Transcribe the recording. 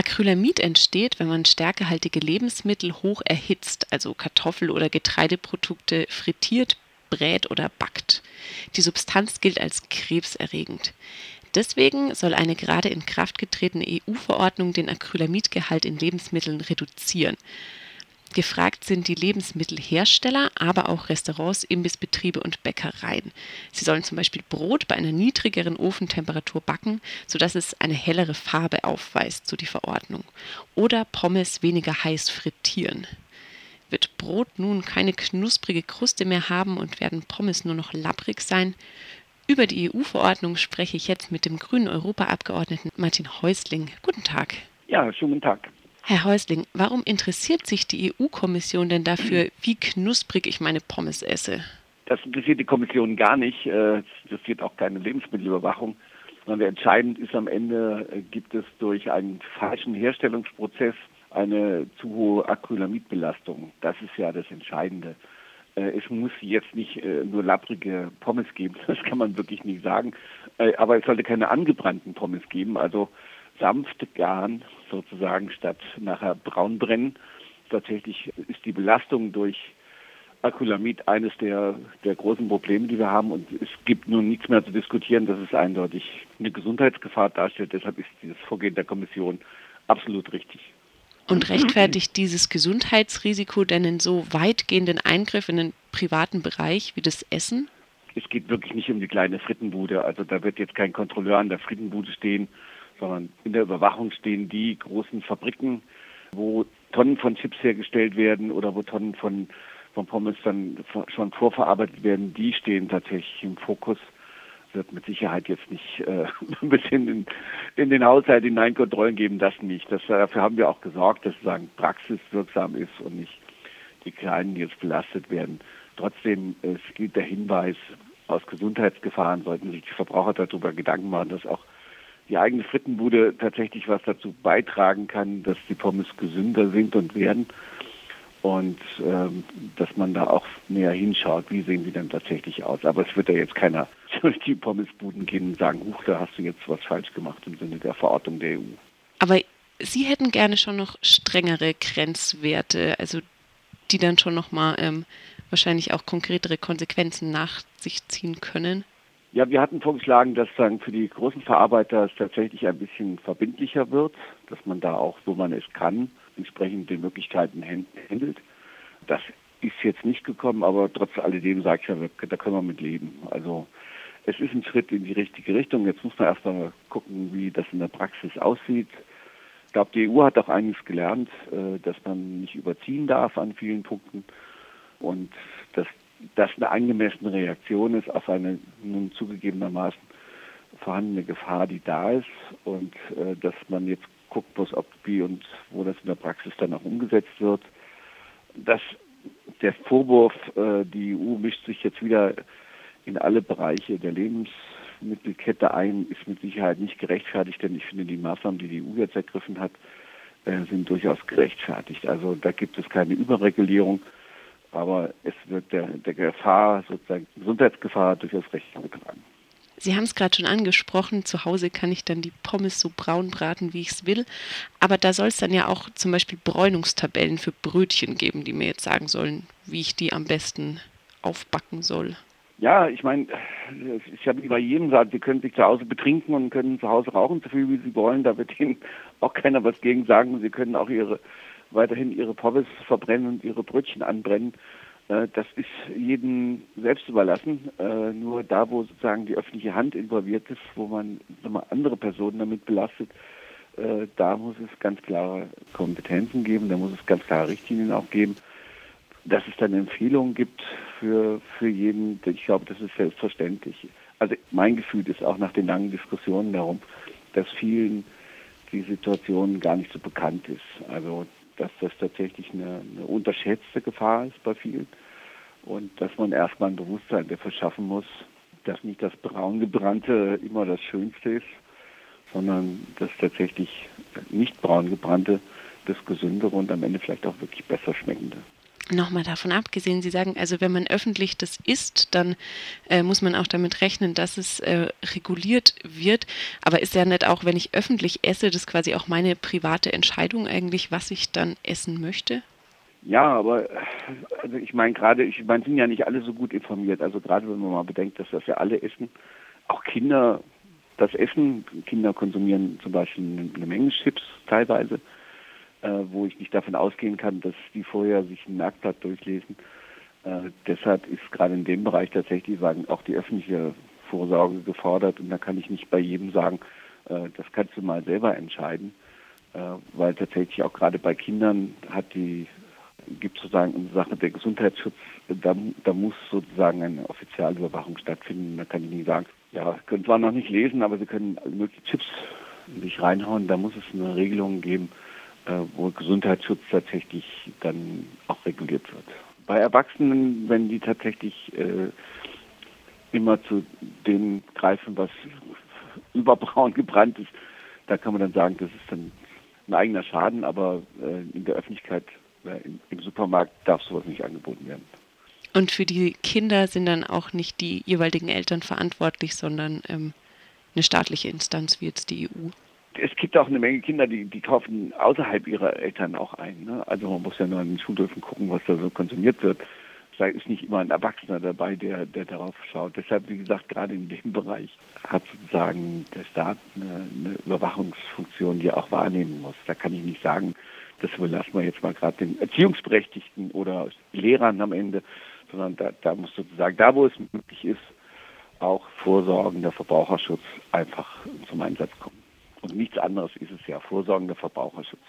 Acrylamid entsteht, wenn man stärkehaltige Lebensmittel hoch erhitzt, also Kartoffel- oder Getreideprodukte frittiert, brät oder backt. Die Substanz gilt als krebserregend. Deswegen soll eine gerade in Kraft getretene EU-Verordnung den Acrylamidgehalt in Lebensmitteln reduzieren. Gefragt sind die Lebensmittelhersteller, aber auch Restaurants, Imbissbetriebe und Bäckereien. Sie sollen zum Beispiel Brot bei einer niedrigeren Ofentemperatur backen, sodass es eine hellere Farbe aufweist, so die Verordnung. Oder Pommes weniger heiß frittieren. Wird Brot nun keine knusprige Kruste mehr haben und werden Pommes nur noch labbrig sein? Über die EU-Verordnung spreche ich jetzt mit dem grünen Europaabgeordneten Martin Häusling. Guten Tag. Ja, schönen Tag. Herr Häusling, warum interessiert sich die EU-Kommission denn dafür, wie knusprig ich meine Pommes esse? Das interessiert die Kommission gar nicht. Äh, es interessiert auch keine Lebensmittelüberwachung. Sondern entscheidend ist am Ende, äh, gibt es durch einen falschen Herstellungsprozess eine zu hohe Acrylamidbelastung. Das ist ja das Entscheidende. Äh, es muss jetzt nicht nur lapprige Pommes geben, das kann man wirklich nicht sagen. Aber es sollte keine angebrannten Pommes geben, also sanft garen sozusagen statt nachher braun brennen. Tatsächlich ist die Belastung durch Acrylamid eines der, der großen Probleme, die wir haben. Und es gibt nun nichts mehr zu diskutieren, dass es eindeutig eine Gesundheitsgefahr darstellt. Deshalb ist dieses Vorgehen der Kommission absolut richtig. Und rechtfertigt dieses Gesundheitsrisiko denn in so weitgehenden Eingriff in den privaten Bereich wie das Essen? Es geht wirklich nicht um die kleine Frittenbude. Also da wird jetzt kein Kontrolleur an der Frittenbude stehen, sondern in der Überwachung stehen die großen Fabriken, wo Tonnen von Chips hergestellt werden oder wo Tonnen von, von Pommes dann schon vorverarbeitet werden. Die stehen tatsächlich im Fokus wird mit Sicherheit jetzt nicht äh, ein bisschen in, in den Haushalt hinein Kontrollen geben, das nicht. Das, dafür haben wir auch gesorgt, dass sagen praxiswirksam ist und nicht die Kleinen jetzt belastet werden. Trotzdem es gilt der Hinweis, aus Gesundheitsgefahren sollten sich die Verbraucher darüber Gedanken machen, dass auch die eigene Frittenbude tatsächlich was dazu beitragen kann, dass die Pommes gesünder sind und werden und ähm, dass man da auch näher hinschaut, wie sehen die denn tatsächlich aus. Aber es wird ja jetzt keiner durch die Pommesbuden gehen und sagen, huch, da hast du jetzt was falsch gemacht im Sinne der Verordnung der EU. Aber Sie hätten gerne schon noch strengere Grenzwerte, also die dann schon nochmal ähm, wahrscheinlich auch konkretere Konsequenzen nach sich ziehen können. Ja, wir hatten vorgeschlagen, dass dann für die großen Verarbeiter es tatsächlich ein bisschen verbindlicher wird, dass man da auch, wo man es kann, entsprechend den Möglichkeiten handelt. Das ist jetzt nicht gekommen, aber trotz alledem sage ich ja, da können wir mit leben. Also es ist ein Schritt in die richtige Richtung. Jetzt muss man erst mal gucken, wie das in der Praxis aussieht. Ich glaube, die EU hat auch einiges gelernt, äh, dass man nicht überziehen darf an vielen Punkten und dass das eine angemessene Reaktion ist auf eine nun zugegebenermaßen vorhandene Gefahr, die da ist und äh, dass man jetzt guckt muss, ob wie und wo das in der Praxis dann auch umgesetzt wird. Dass der Vorwurf, äh, die EU mischt sich jetzt wieder in alle Bereiche der Lebensmittelkette ein, ist mit Sicherheit nicht gerechtfertigt, denn ich finde, die Maßnahmen, die die EU jetzt ergriffen hat, äh, sind durchaus gerechtfertigt. Also da gibt es keine Überregulierung, aber es wird der, der Gefahr, sozusagen Gesundheitsgefahr durchaus Rechnung getragen. Sie haben es gerade schon angesprochen, zu Hause kann ich dann die Pommes so braun braten, wie ich es will. Aber da soll es dann ja auch zum Beispiel Bräunungstabellen für Brötchen geben, die mir jetzt sagen sollen, wie ich die am besten aufbacken soll. Ja, ich meine, ich habe wie bei jedem gesagt, Sie können sich zu Hause betrinken und können zu Hause rauchen, so viel wie Sie wollen. Da wird Ihnen auch keiner was gegen sagen. Sie können auch Ihre weiterhin Ihre Pommes verbrennen und Ihre Brötchen anbrennen. Äh, das ist jedem selbst überlassen. Äh, nur da, wo sozusagen die öffentliche Hand involviert ist, wo man mal, andere Personen damit belastet, äh, da muss es ganz klare Kompetenzen geben, da muss es ganz klare Richtlinien auch geben dass es dann Empfehlungen gibt für, für jeden, ich glaube, das ist selbstverständlich. Also mein Gefühl ist auch nach den langen Diskussionen darum, dass vielen die Situation gar nicht so bekannt ist. Also dass das tatsächlich eine, eine unterschätzte Gefahr ist bei vielen und dass man erstmal ein Bewusstsein dafür schaffen muss, dass nicht das braungebrannte immer das Schönste ist, sondern dass tatsächlich nicht braungebrannte das gesündere und am Ende vielleicht auch wirklich besser schmeckende. Nochmal davon abgesehen, Sie sagen, also wenn man öffentlich das isst, dann äh, muss man auch damit rechnen, dass es äh, reguliert wird. Aber ist ja nicht auch, wenn ich öffentlich esse, das quasi auch meine private Entscheidung eigentlich, was ich dann essen möchte? Ja, aber also ich meine gerade, ich meine, sind ja nicht alle so gut informiert. Also gerade wenn man mal bedenkt, dass das ja alle essen, auch Kinder das essen. Kinder konsumieren zum Beispiel eine, eine Menge Chips teilweise, äh, wo ich nicht davon ausgehen kann, dass die vorher sich ein Merkblatt durchlesen. Äh, deshalb ist gerade in dem Bereich tatsächlich sagen auch die öffentliche Vorsorge gefordert und da kann ich nicht bei jedem sagen, äh, das kannst du mal selber entscheiden, äh, weil tatsächlich auch gerade bei Kindern hat die gibt sozusagen in Sachen der Gesundheitsschutz, da, da muss sozusagen eine Offizialüberwachung stattfinden. Da kann ich nicht sagen, ja, können zwar noch nicht lesen, aber sie können mögliche Chips in sich reinhauen. Da muss es eine Regelung geben, wo Gesundheitsschutz tatsächlich dann auch reguliert wird. Bei Erwachsenen, wenn die tatsächlich äh, immer zu dem greifen, was überbraun gebrannt ist, da kann man dann sagen, das ist dann ein eigener Schaden, aber äh, in der Öffentlichkeit im, im Supermarkt darf sowas nicht angeboten werden. Und für die Kinder sind dann auch nicht die jeweiligen Eltern verantwortlich, sondern ähm, eine staatliche Instanz wie jetzt die EU. Es gibt auch eine Menge Kinder, die, die kaufen außerhalb ihrer Eltern auch ein. Ne? Also man muss ja nur an den Schulhöfen gucken, was da so konsumiert wird. Da ist nicht immer ein Erwachsener dabei, der, der darauf schaut. Deshalb, wie gesagt, gerade in dem Bereich hat sozusagen der Staat eine, eine Überwachungsfunktion, die er auch wahrnehmen muss. Da kann ich nicht sagen, das überlassen wir jetzt mal gerade den Erziehungsberechtigten oder Lehrern am Ende, sondern da, da muss sozusagen, da wo es möglich ist, auch vorsorgender Verbraucherschutz einfach zum Einsatz kommen. Und nichts anderes ist es ja, vorsorgender Verbraucherschutz.